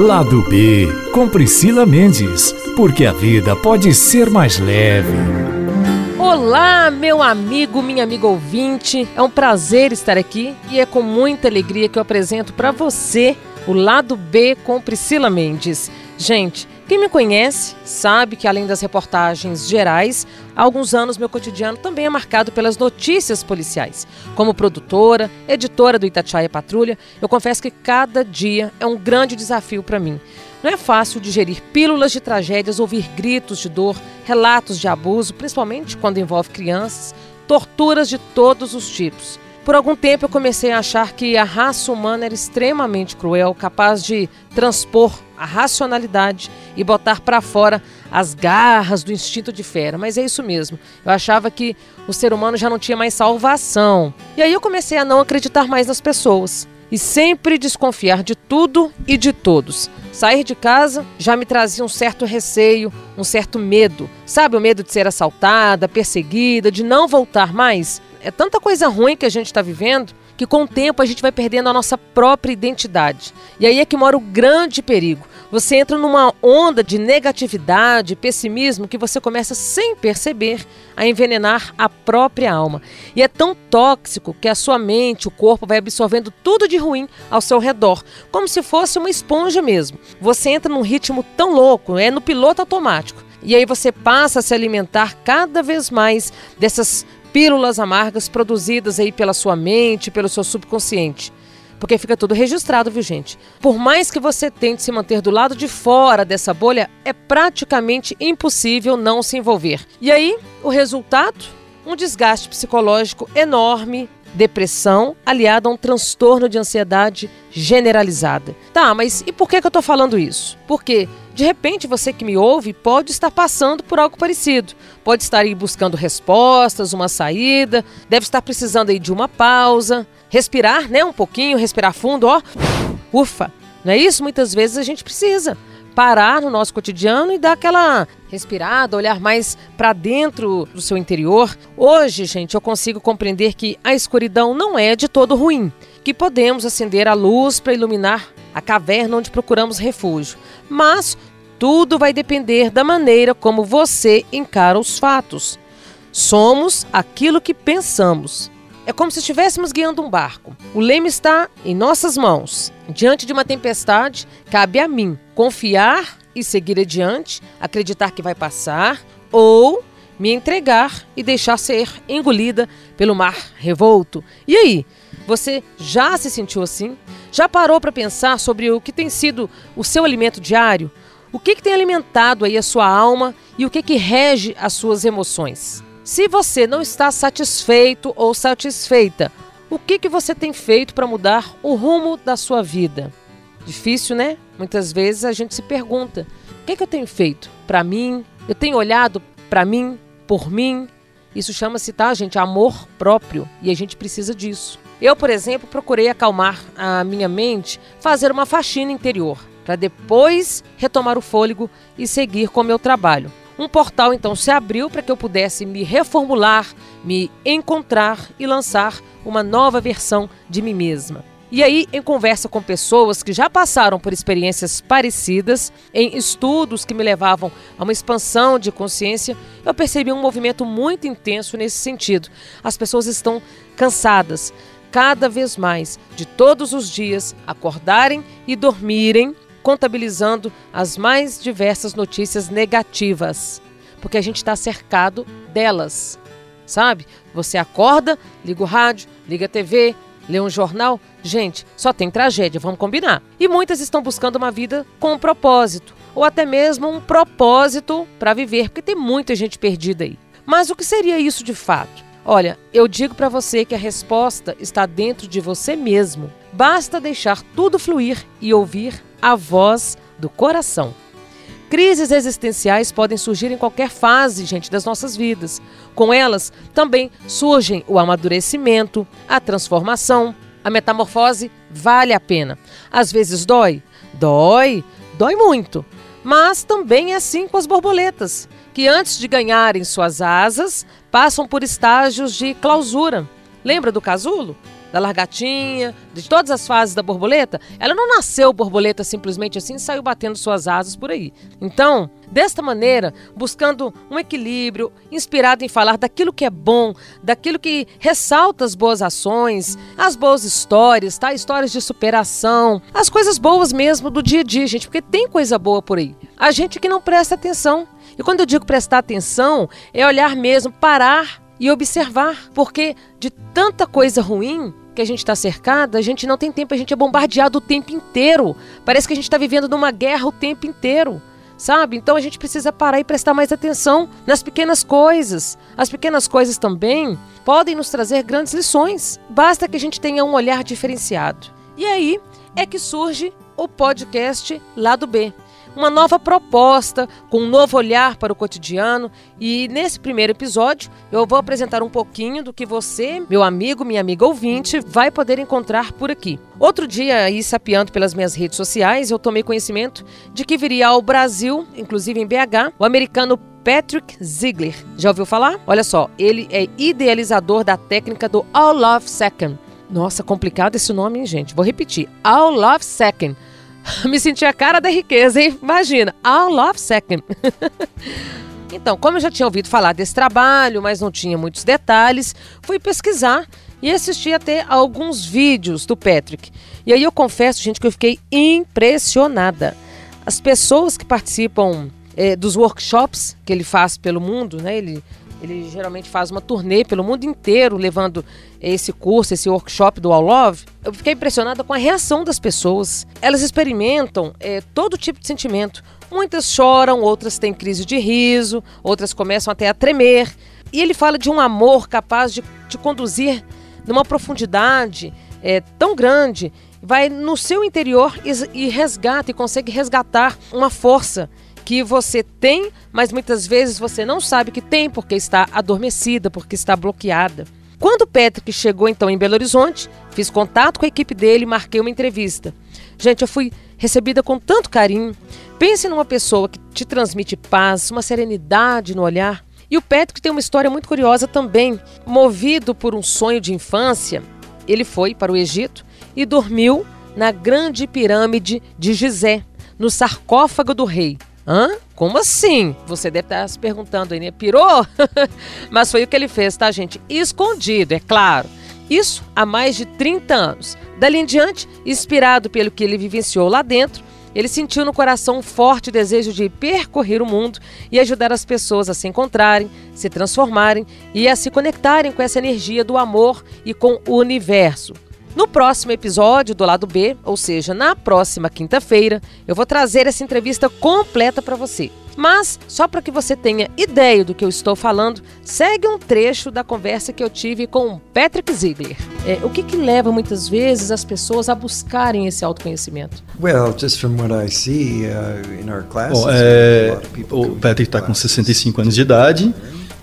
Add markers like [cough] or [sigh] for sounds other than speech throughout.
Lado B, com Priscila Mendes, porque a vida pode ser mais leve. Olá, meu amigo, minha amiga ouvinte. É um prazer estar aqui e é com muita alegria que eu apresento para você o Lado B com Priscila Mendes. Gente, quem me conhece sabe que além das reportagens gerais, há alguns anos meu cotidiano também é marcado pelas notícias policiais. Como produtora, editora do Itatiaia Patrulha, eu confesso que cada dia é um grande desafio para mim. Não é fácil digerir pílulas de tragédias, ouvir gritos de dor, relatos de abuso, principalmente quando envolve crianças, torturas de todos os tipos. Por algum tempo eu comecei a achar que a raça humana era extremamente cruel, capaz de transpor a racionalidade e botar para fora as garras do instinto de fera. Mas é isso mesmo. Eu achava que o ser humano já não tinha mais salvação. E aí eu comecei a não acreditar mais nas pessoas e sempre desconfiar de tudo e de todos. Sair de casa já me trazia um certo receio, um certo medo. Sabe o medo de ser assaltada, perseguida, de não voltar mais? é tanta coisa ruim que a gente está vivendo que com o tempo a gente vai perdendo a nossa própria identidade. E aí é que mora o grande perigo. Você entra numa onda de negatividade, pessimismo, que você começa sem perceber a envenenar a própria alma. E é tão tóxico que a sua mente, o corpo vai absorvendo tudo de ruim ao seu redor, como se fosse uma esponja mesmo. Você entra num ritmo tão louco, é no piloto automático. E aí você passa a se alimentar cada vez mais dessas pílulas amargas produzidas aí pela sua mente, pelo seu subconsciente. Porque fica tudo registrado, viu, gente? Por mais que você tente se manter do lado de fora dessa bolha, é praticamente impossível não se envolver. E aí, o resultado? Um desgaste psicológico enorme, depressão aliada a um transtorno de ansiedade generalizada. Tá, mas e por que, que eu tô falando isso? Porque de repente você que me ouve pode estar passando por algo parecido. Pode estar aí buscando respostas, uma saída, deve estar precisando aí de uma pausa, respirar, né, um pouquinho, respirar fundo, ó. Ufa, não é isso? Muitas vezes a gente precisa parar no nosso cotidiano e dar aquela respirada, olhar mais para dentro do seu interior. Hoje, gente, eu consigo compreender que a escuridão não é de todo ruim, que podemos acender a luz para iluminar a caverna onde procuramos refúgio. Mas tudo vai depender da maneira como você encara os fatos. Somos aquilo que pensamos. É como se estivéssemos guiando um barco. O leme está em nossas mãos. Diante de uma tempestade, cabe a mim confiar e seguir adiante, acreditar que vai passar, ou me entregar e deixar ser engolida pelo mar revolto. E aí, você já se sentiu assim? Já parou para pensar sobre o que tem sido o seu alimento diário? O que, que tem alimentado aí a sua alma e o que, que rege as suas emoções? Se você não está satisfeito ou satisfeita, o que, que você tem feito para mudar o rumo da sua vida? Difícil, né? Muitas vezes a gente se pergunta: o que, que eu tenho feito para mim? Eu tenho olhado para mim, por mim? Isso chama-se, tá, gente, amor próprio e a gente precisa disso. Eu, por exemplo, procurei acalmar a minha mente, fazer uma faxina interior, para depois retomar o fôlego e seguir com o meu trabalho. Um portal então se abriu para que eu pudesse me reformular, me encontrar e lançar uma nova versão de mim mesma. E aí, em conversa com pessoas que já passaram por experiências parecidas, em estudos que me levavam a uma expansão de consciência, eu percebi um movimento muito intenso nesse sentido. As pessoas estão cansadas, cada vez mais, de todos os dias acordarem e dormirem, contabilizando as mais diversas notícias negativas, porque a gente está cercado delas, sabe? Você acorda, liga o rádio, liga a TV, lê um jornal, gente, só tem tragédia, vamos combinar. E muitas estão buscando uma vida com um propósito, ou até mesmo um propósito para viver, porque tem muita gente perdida aí. Mas o que seria isso de fato? Olha, eu digo para você que a resposta está dentro de você mesmo. Basta deixar tudo fluir e ouvir a voz do coração. Crises existenciais podem surgir em qualquer fase, gente, das nossas vidas. Com elas também surgem o amadurecimento, a transformação, a metamorfose vale a pena. Às vezes dói, dói, dói muito. Mas também é assim com as borboletas, que antes de ganharem suas asas, passam por estágios de clausura. Lembra do casulo? Da largatinha, de todas as fases da borboleta, ela não nasceu borboleta simplesmente assim e saiu batendo suas asas por aí. Então, desta maneira, buscando um equilíbrio, inspirado em falar daquilo que é bom, daquilo que ressalta as boas ações, as boas histórias, tá? Histórias de superação, as coisas boas mesmo do dia a dia, gente, porque tem coisa boa por aí. A gente que não presta atenção. E quando eu digo prestar atenção, é olhar mesmo, parar e observar, porque de tanta coisa ruim que a gente está cercada, a gente não tem tempo, a gente é bombardeado o tempo inteiro. Parece que a gente está vivendo numa guerra o tempo inteiro. Sabe? Então a gente precisa parar e prestar mais atenção nas pequenas coisas. As pequenas coisas também podem nos trazer grandes lições. Basta que a gente tenha um olhar diferenciado. E aí é que surge o podcast Lado B uma nova proposta, com um novo olhar para o cotidiano. E nesse primeiro episódio, eu vou apresentar um pouquinho do que você, meu amigo, minha amiga ouvinte, vai poder encontrar por aqui. Outro dia, aí sapeando pelas minhas redes sociais, eu tomei conhecimento de que viria ao Brasil, inclusive em BH, o americano Patrick Ziegler. Já ouviu falar? Olha só, ele é idealizador da técnica do All Love Second. Nossa, complicado esse nome, hein, gente? Vou repetir. All Love Second [laughs] Me senti a cara da riqueza, hein? Imagina, All Love Second. [laughs] então, como eu já tinha ouvido falar desse trabalho, mas não tinha muitos detalhes, fui pesquisar e assisti até alguns vídeos do Patrick. E aí eu confesso, gente, que eu fiquei impressionada. As pessoas que participam é, dos workshops que ele faz pelo mundo, né? Ele ele geralmente faz uma turnê pelo mundo inteiro, levando esse curso, esse workshop do All Love. Eu fiquei impressionada com a reação das pessoas. Elas experimentam é, todo tipo de sentimento. Muitas choram, outras têm crise de riso, outras começam até a tremer. E ele fala de um amor capaz de te conduzir numa profundidade é, tão grande, vai no seu interior e, e resgata e consegue resgatar uma força que você tem, mas muitas vezes você não sabe que tem porque está adormecida, porque está bloqueada. Quando o Patrick chegou então em Belo Horizonte, fiz contato com a equipe dele e marquei uma entrevista. Gente, eu fui recebida com tanto carinho. Pense numa pessoa que te transmite paz, uma serenidade no olhar. E o Patrick tem uma história muito curiosa também. Movido por um sonho de infância, ele foi para o Egito e dormiu na grande pirâmide de Gizé, no sarcófago do rei. Hã? Como assim? Você deve estar se perguntando aí, né? Pirou? [laughs] Mas foi o que ele fez, tá, gente? Escondido, é claro. Isso há mais de 30 anos. Dali em diante, inspirado pelo que ele vivenciou lá dentro, ele sentiu no coração um forte desejo de percorrer o mundo e ajudar as pessoas a se encontrarem, se transformarem e a se conectarem com essa energia do amor e com o universo. No próximo episódio do lado B, ou seja, na próxima quinta-feira, eu vou trazer essa entrevista completa para você. Mas, só para que você tenha ideia do que eu estou falando, segue um trecho da conversa que eu tive com Patrick Ziegler. É, o que, que leva muitas vezes as pessoas a buscarem esse autoconhecimento? Well, just from what I see uh, in our classes, Bom, é, o Patrick está com 65 anos de idade.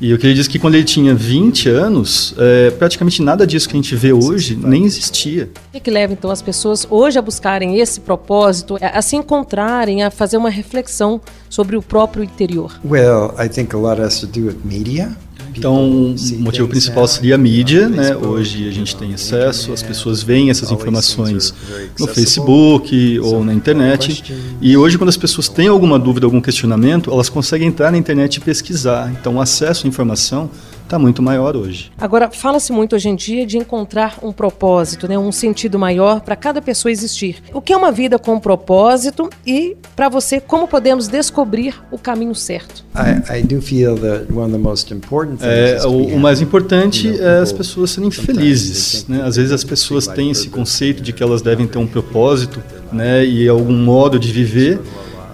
E eu queria dizer que quando ele tinha 20 anos, é, praticamente nada disso que a gente vê hoje nem existia. O que, que leva então as pessoas hoje a buscarem esse propósito, a se encontrarem, a fazer uma reflexão sobre o próprio interior? Well, I think a lot has to do with media. Então, o motivo principal seria a mídia, né? Hoje a gente tem acesso, as pessoas veem essas informações no Facebook ou na internet. E hoje, quando as pessoas têm alguma dúvida, algum questionamento, elas conseguem entrar na internet e pesquisar. Então, o acesso à informação está muito maior hoje. Agora, fala-se muito hoje em dia de encontrar um propósito, né, um sentido maior para cada pessoa existir. O que é uma vida com propósito e, para você, como podemos descobrir o caminho certo? I, I do feel that one of the most important é, o, o, mais importante é as pessoas serem felizes. Né? Às vezes as pessoas têm esse conceito de que elas devem ter um propósito né, e algum modo de viver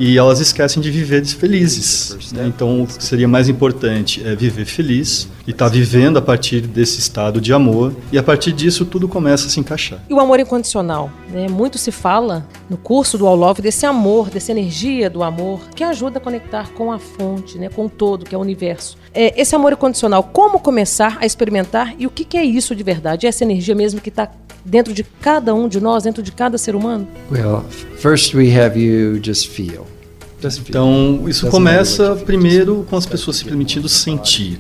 e elas esquecem de viver felizes. Né? Então, o que seria mais importante é viver feliz e estar tá vivendo a partir desse estado de amor, e a partir disso tudo começa a se encaixar. E o amor incondicional? Né? Muito se fala no curso do All Love desse amor, dessa energia do amor, que ajuda a conectar com a fonte, né? com o todo, que é o universo. É, esse amor incondicional, como começar a experimentar e o que, que é isso de verdade? É essa energia mesmo que está dentro de cada um de nós, dentro de cada ser humano? Well, first we have you just feel. Então, isso começa primeiro com as pessoas se permitindo sentir.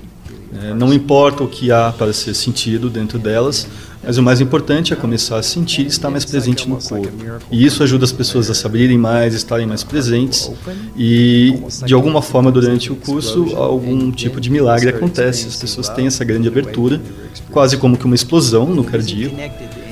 É, não importa o que há para ser sentido dentro delas, Mas o mais importante é começar a sentir e estar mais presente no corpo. E isso ajuda as pessoas a se abrirem mais, estarem mais presentes. E, de alguma forma, durante o curso, algum tipo de milagre acontece. As pessoas têm essa grande abertura, quase como que uma explosão no cardíaco.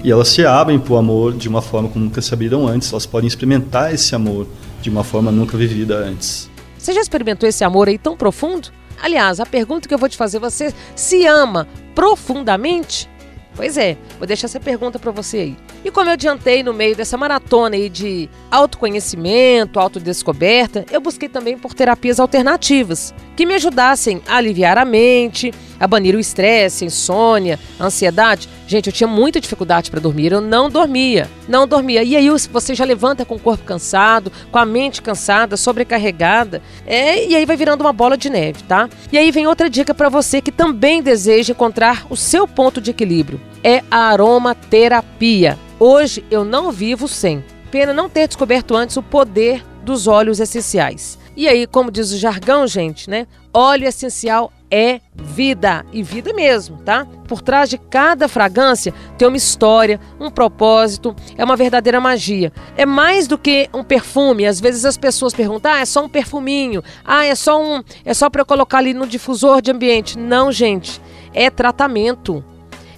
E elas se abrem para o amor de uma forma como nunca sabiam antes. Elas podem experimentar esse amor de uma forma nunca vivida antes. Você já experimentou esse amor aí tão profundo? Aliás, a pergunta que eu vou te fazer, você se ama profundamente? Pois é, vou deixar essa pergunta para você aí. E como eu adiantei no meio dessa maratona aí de autoconhecimento, autodescoberta, eu busquei também por terapias alternativas que me ajudassem a aliviar a mente, a banir o estresse, insônia, ansiedade. Gente, eu tinha muita dificuldade para dormir, eu não dormia, não dormia. E aí você já levanta com o corpo cansado, com a mente cansada, sobrecarregada, é, e aí vai virando uma bola de neve, tá? E aí vem outra dica para você que também deseja encontrar o seu ponto de equilíbrio. É a aromaterapia. Hoje eu não vivo sem. Pena não ter descoberto antes o poder dos óleos essenciais. E aí, como diz o jargão, gente, né? Óleo essencial é vida e vida mesmo, tá? Por trás de cada fragrância tem uma história, um propósito, é uma verdadeira magia. É mais do que um perfume. Às vezes as pessoas perguntam: "Ah, é só um perfuminho? Ah, é só um, é só para eu colocar ali no difusor de ambiente?". Não, gente. É tratamento.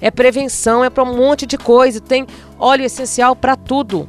É prevenção, é para um monte de coisa, tem óleo essencial para tudo.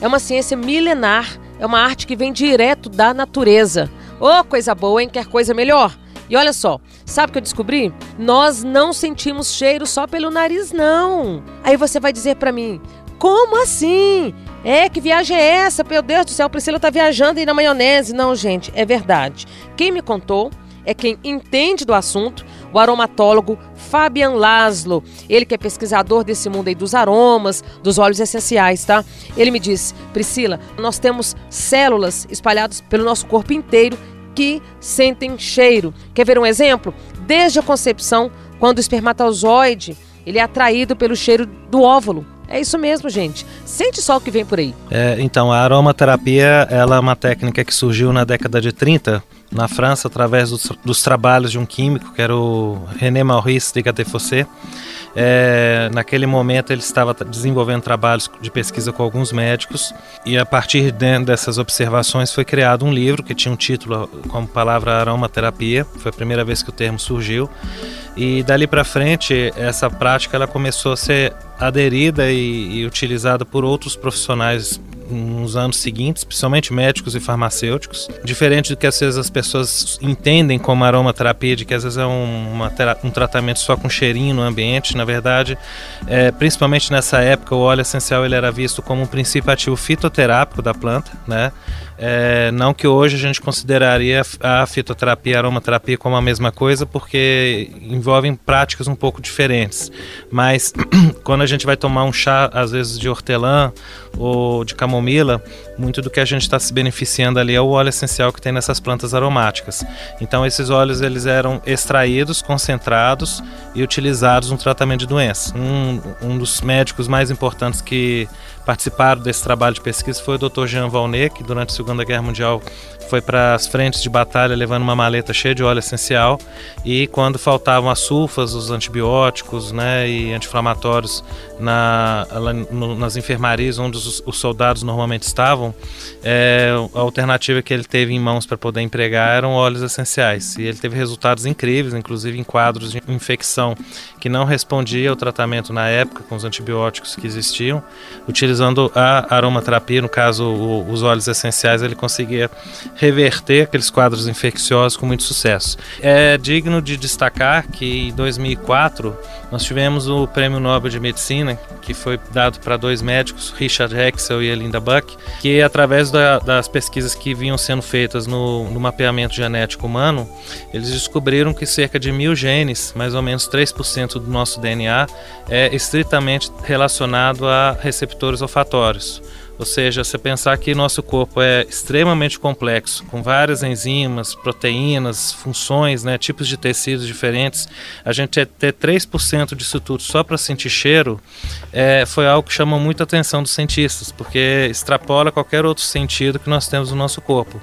É uma ciência milenar, é uma arte que vem direto da natureza. Ô, oh, coisa boa, hein? Quer coisa melhor? E olha só, sabe o que eu descobri? Nós não sentimos cheiro só pelo nariz, não. Aí você vai dizer para mim, como assim? É, que viagem é essa? Meu Deus do céu, Priscila tá viajando aí na maionese. Não, gente, é verdade. Quem me contou é quem entende do assunto, o aromatólogo Fabian Laszlo. Ele que é pesquisador desse mundo aí dos aromas, dos óleos essenciais, tá? Ele me disse, Priscila, nós temos células espalhadas pelo nosso corpo inteiro que sentem cheiro. Quer ver um exemplo? Desde a concepção, quando o espermatozoide ele é atraído pelo cheiro do óvulo. É isso mesmo, gente. Sente só o que vem por aí. É, então, a aromaterapia ela é uma técnica que surgiu na década de 30 na França através dos, dos trabalhos de um químico que era o René Maurice de Gattefossé. É, naquele momento ele estava desenvolvendo trabalhos de pesquisa com alguns médicos e a partir de, dessas observações foi criado um livro que tinha um título como palavra aromaterapia. Foi a primeira vez que o termo surgiu e dali para frente essa prática ela começou a ser aderida e, e utilizada por outros profissionais nos anos seguintes, principalmente médicos e farmacêuticos. Diferente do que às vezes as pessoas entendem como aromaterapia, de que às vezes é uma, um tratamento só com cheirinho no ambiente. Na verdade, é, principalmente nessa época, o óleo essencial ele era visto como um princípio ativo fitoterápico da planta, né? É, não que hoje a gente consideraria a fitoterapia e a aromaterapia como a mesma coisa, porque envolvem práticas um pouco diferentes. Mas [clears throat] quando a gente vai tomar um chá, às vezes de hortelã ou de camomila, camomila muito do que a gente está se beneficiando ali é o óleo essencial que tem nessas plantas aromáticas. Então esses óleos eles eram extraídos, concentrados e utilizados no tratamento de doenças. Um, um dos médicos mais importantes que participaram desse trabalho de pesquisa foi o Dr. Jean Valnet, que durante a Segunda Guerra Mundial foi para as frentes de batalha levando uma maleta cheia de óleo essencial e quando faltavam as sulfas, os antibióticos né, e anti-inflamatórios na, nas enfermarias onde os, os, soldados normalmente estavam, é, a alternativa que ele teve em mãos para poder empregar eram óleos essenciais. E ele teve resultados incríveis, inclusive em quadros de infecção que não respondia ao tratamento na época com os antibióticos que existiam. Utilizando a aromaterapia, no caso o, os óleos essenciais, ele conseguia reverter aqueles quadros infecciosos com muito sucesso. É digno de destacar que em 2004 nós tivemos o Prêmio Nobel de Medicina, que foi dado para dois médicos, Richard Hexel e Linda Buck, que através da, das pesquisas que vinham sendo feitas no, no, mapeamento genético humano, eles descobriram que cerca de mil genes, mais ou menos 3% do nosso DNA, é estritamente relacionado a receptores olfatórios. Ou seja, você pensar que nosso corpo é extremamente complexo, com várias enzimas, proteínas, funções, né, tipos de tecidos diferentes, a gente ter 3% disso tudo só para sentir cheiro é, foi algo que chamou muita atenção dos cientistas, porque extrapola qualquer outro sentido que nós temos no nosso corpo.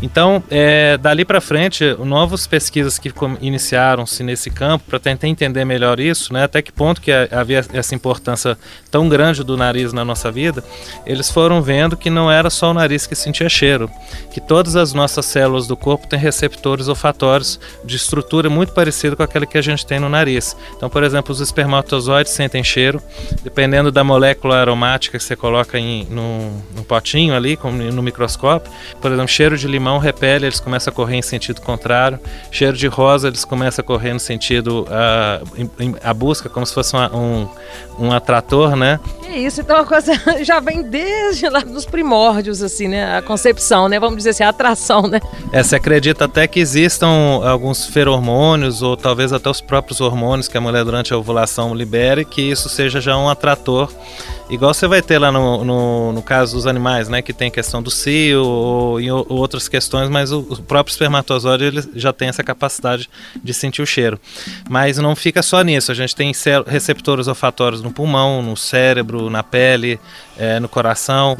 Então, é, dali para frente, novas pesquisas que iniciaram-se nesse campo para tentar entender melhor isso, né, até que ponto que havia essa importância tão grande do nariz na nossa vida, eles foram vendo que não era só o nariz que sentia cheiro, que todas as nossas células do corpo têm receptores olfatórios de estrutura muito parecida com aquela que a gente tem no nariz. Então, por exemplo, os espermatozoides sentem cheiro, dependendo da molécula aromática que você coloca em, no, no potinho ali, no microscópio. Por exemplo, cheiro de limão repele, eles começam a correr em sentido contrário. Cheiro de rosa, eles começam a correr no sentido, a, a busca, como se fosse uma, um, um atrator, né? É isso, então a coisa [laughs] já vem desde lá dos primórdios, assim, né? A concepção, né? Vamos dizer assim, a atração, né? É, se acredita até que existam alguns feromônios ou talvez até os próprios hormônios que a mulher durante a ovulação libere, que isso seja já um atrator Igual você vai ter lá no, no, no, caso dos animais, né? Que tem questão do cio ou, ou outras questões, mas o, o, próprio espermatozoide ele já tem essa capacidade de sentir o cheiro. Mas não fica só nisso, a gente tem receptores olfatórios no pulmão, no cérebro, na pele, é, no coração.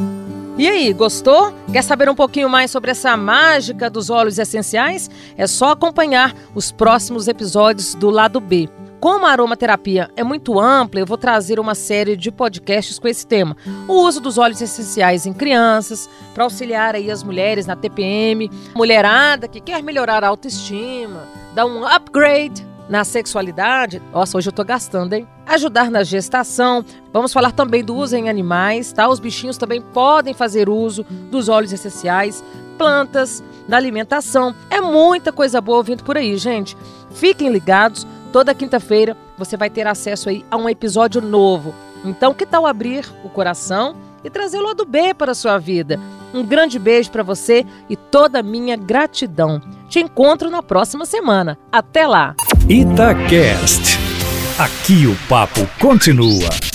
E aí, gostou? Quer saber um pouquinho mais sobre essa mágica dos óleos essenciais? É só acompanhar os próximos episódios do lado B. Como a aromaterapia é muito ampla, eu vou trazer uma série de podcasts com esse tema. O uso dos óleos essenciais em crianças, para auxiliar aí as mulheres na TPM, mulherada que quer melhorar a autoestima, dar um upgrade na sexualidade. Nossa, hoje eu tô gastando, hein? Ajudar na gestação. Vamos falar também do uso em animais, tá? Os bichinhos também podem fazer uso dos óleos essenciais, plantas, na alimentação. É muita coisa boa vindo por aí, gente. Fiquem ligados Toda quinta-feira você vai ter acesso aí a um episódio novo. Então, que tal abrir o coração e trazer o lado B para a sua vida? Um grande beijo para você e toda a minha gratidão. Te encontro na próxima semana. Até lá. Itacast. Aqui o papo continua.